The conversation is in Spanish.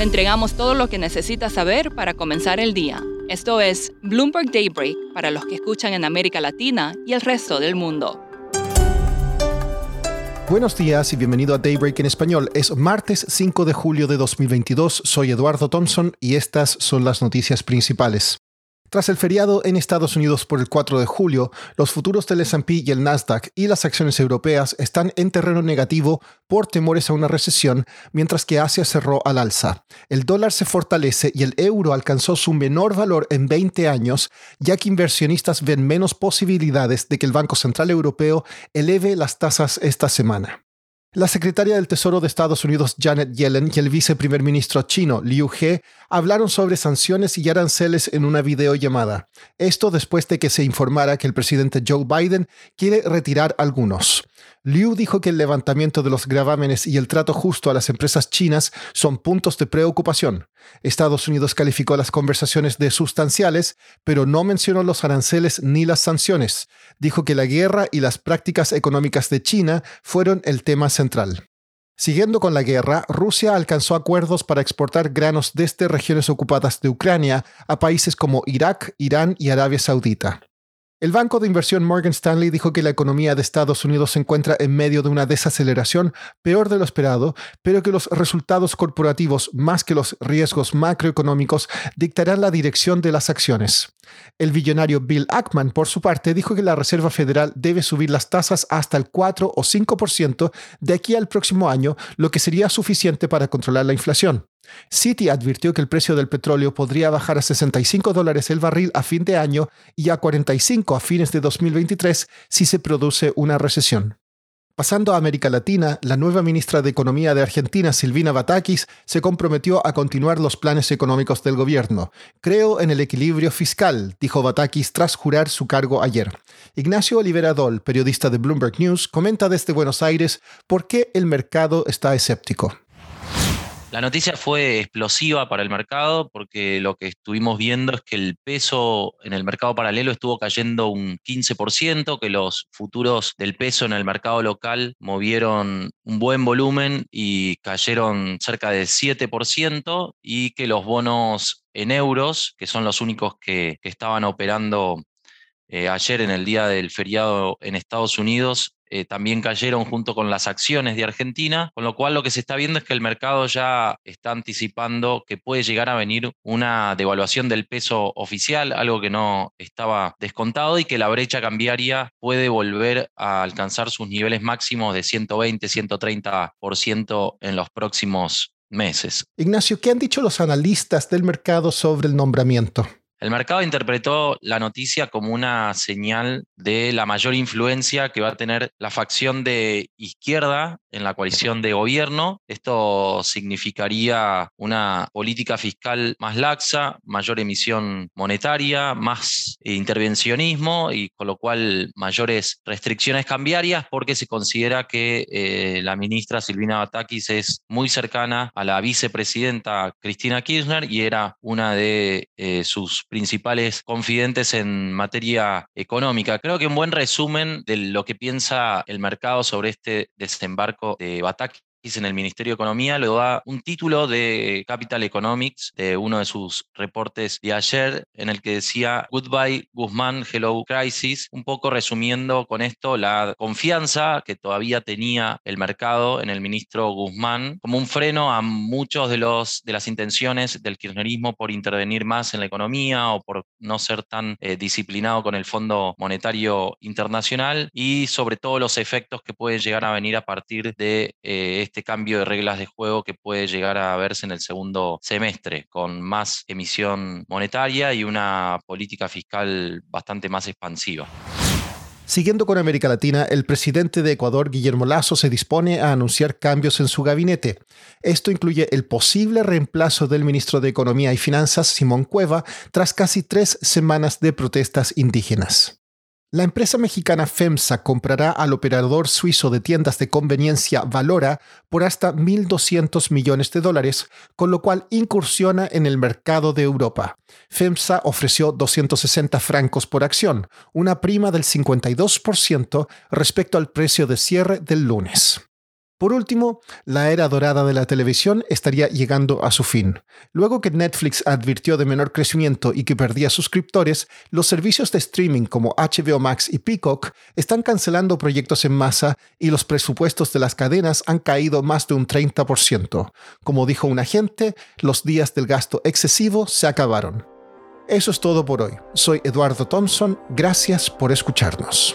Le entregamos todo lo que necesita saber para comenzar el día. Esto es Bloomberg Daybreak para los que escuchan en América Latina y el resto del mundo. Buenos días y bienvenido a Daybreak en español. Es martes 5 de julio de 2022. Soy Eduardo Thompson y estas son las noticias principales. Tras el feriado en Estados Unidos por el 4 de julio, los futuros del S&P y el Nasdaq y las acciones europeas están en terreno negativo por temores a una recesión, mientras que Asia cerró al alza. El dólar se fortalece y el euro alcanzó su menor valor en 20 años, ya que inversionistas ven menos posibilidades de que el Banco Central Europeo eleve las tasas esta semana. La secretaria del Tesoro de Estados Unidos Janet Yellen y el viceprimer ministro chino Liu He hablaron sobre sanciones y aranceles en una videollamada. Esto después de que se informara que el presidente Joe Biden quiere retirar algunos. Liu dijo que el levantamiento de los gravámenes y el trato justo a las empresas chinas son puntos de preocupación. Estados Unidos calificó las conversaciones de sustanciales, pero no mencionó los aranceles ni las sanciones. Dijo que la guerra y las prácticas económicas de China fueron el tema central. Siguiendo con la guerra, Rusia alcanzó acuerdos para exportar granos desde regiones ocupadas de Ucrania a países como Irak, Irán y Arabia Saudita. El banco de inversión Morgan Stanley dijo que la economía de Estados Unidos se encuentra en medio de una desaceleración peor de lo esperado, pero que los resultados corporativos más que los riesgos macroeconómicos dictarán la dirección de las acciones. El billonario Bill Ackman, por su parte, dijo que la Reserva Federal debe subir las tasas hasta el 4 o 5% de aquí al próximo año, lo que sería suficiente para controlar la inflación. Citi advirtió que el precio del petróleo podría bajar a 65 dólares el barril a fin de año y a 45 a fines de 2023 si se produce una recesión. Pasando a América Latina, la nueva ministra de Economía de Argentina, Silvina Batakis, se comprometió a continuar los planes económicos del gobierno. Creo en el equilibrio fiscal, dijo Batakis tras jurar su cargo ayer. Ignacio Oliveradol, periodista de Bloomberg News, comenta desde Buenos Aires por qué el mercado está escéptico. La noticia fue explosiva para el mercado porque lo que estuvimos viendo es que el peso en el mercado paralelo estuvo cayendo un 15%, que los futuros del peso en el mercado local movieron un buen volumen y cayeron cerca del 7% y que los bonos en euros, que son los únicos que, estaban operando eh, ayer en el día del feriado en Estados Unidos, eh, también cayeron junto con las acciones de Argentina, con lo cual lo que se está viendo es que el mercado ya está anticipando que puede llegar a venir una devaluación del peso oficial, algo que no estaba descontado y que la brecha cambiaria puede volver a alcanzar sus niveles máximos de 120, 130% en los próximos meses. Ignacio, ¿qué han dicho los analistas del mercado sobre el nombramiento? El mercado interpretó la noticia como una señal de la mayor influencia que va a tener la facción de izquierda en la coalición de gobierno. Esto significaría una política fiscal más laxa, mayor emisión monetaria, más intervencionismo y con lo cual mayores restricciones cambiarias porque se considera que eh, la ministra Silvina Batakis es muy cercana a la vicepresidenta Cristina Kirchner y era una de eh, sus principales confidentes en materia económica. Creo que un buen resumen de lo que piensa el mercado sobre este desembarco de Batak en el Ministerio de Economía, le da un título de Capital Economics, de uno de sus reportes de ayer, en el que decía Goodbye Guzmán, Hello Crisis, un poco resumiendo con esto la confianza que todavía tenía el mercado en el ministro Guzmán, como un freno a muchos de, los, de las intenciones del kirchnerismo por intervenir más en la economía o por no ser tan eh, disciplinado con el Fondo Monetario Internacional y sobre todo los efectos que pueden llegar a venir a partir de eh, este cambio de reglas de juego que puede llegar a verse en el segundo semestre, con más emisión monetaria y una política fiscal bastante más expansiva. Siguiendo con América Latina, el presidente de Ecuador, Guillermo Lazo, se dispone a anunciar cambios en su gabinete. Esto incluye el posible reemplazo del ministro de Economía y Finanzas, Simón Cueva, tras casi tres semanas de protestas indígenas. La empresa mexicana FEMSA comprará al operador suizo de tiendas de conveniencia Valora por hasta 1.200 millones de dólares, con lo cual incursiona en el mercado de Europa. FEMSA ofreció 260 francos por acción, una prima del 52% respecto al precio de cierre del lunes. Por último, la era dorada de la televisión estaría llegando a su fin. Luego que Netflix advirtió de menor crecimiento y que perdía suscriptores, los servicios de streaming como HBO Max y Peacock están cancelando proyectos en masa y los presupuestos de las cadenas han caído más de un 30%. Como dijo un agente, los días del gasto excesivo se acabaron. Eso es todo por hoy. Soy Eduardo Thompson. Gracias por escucharnos.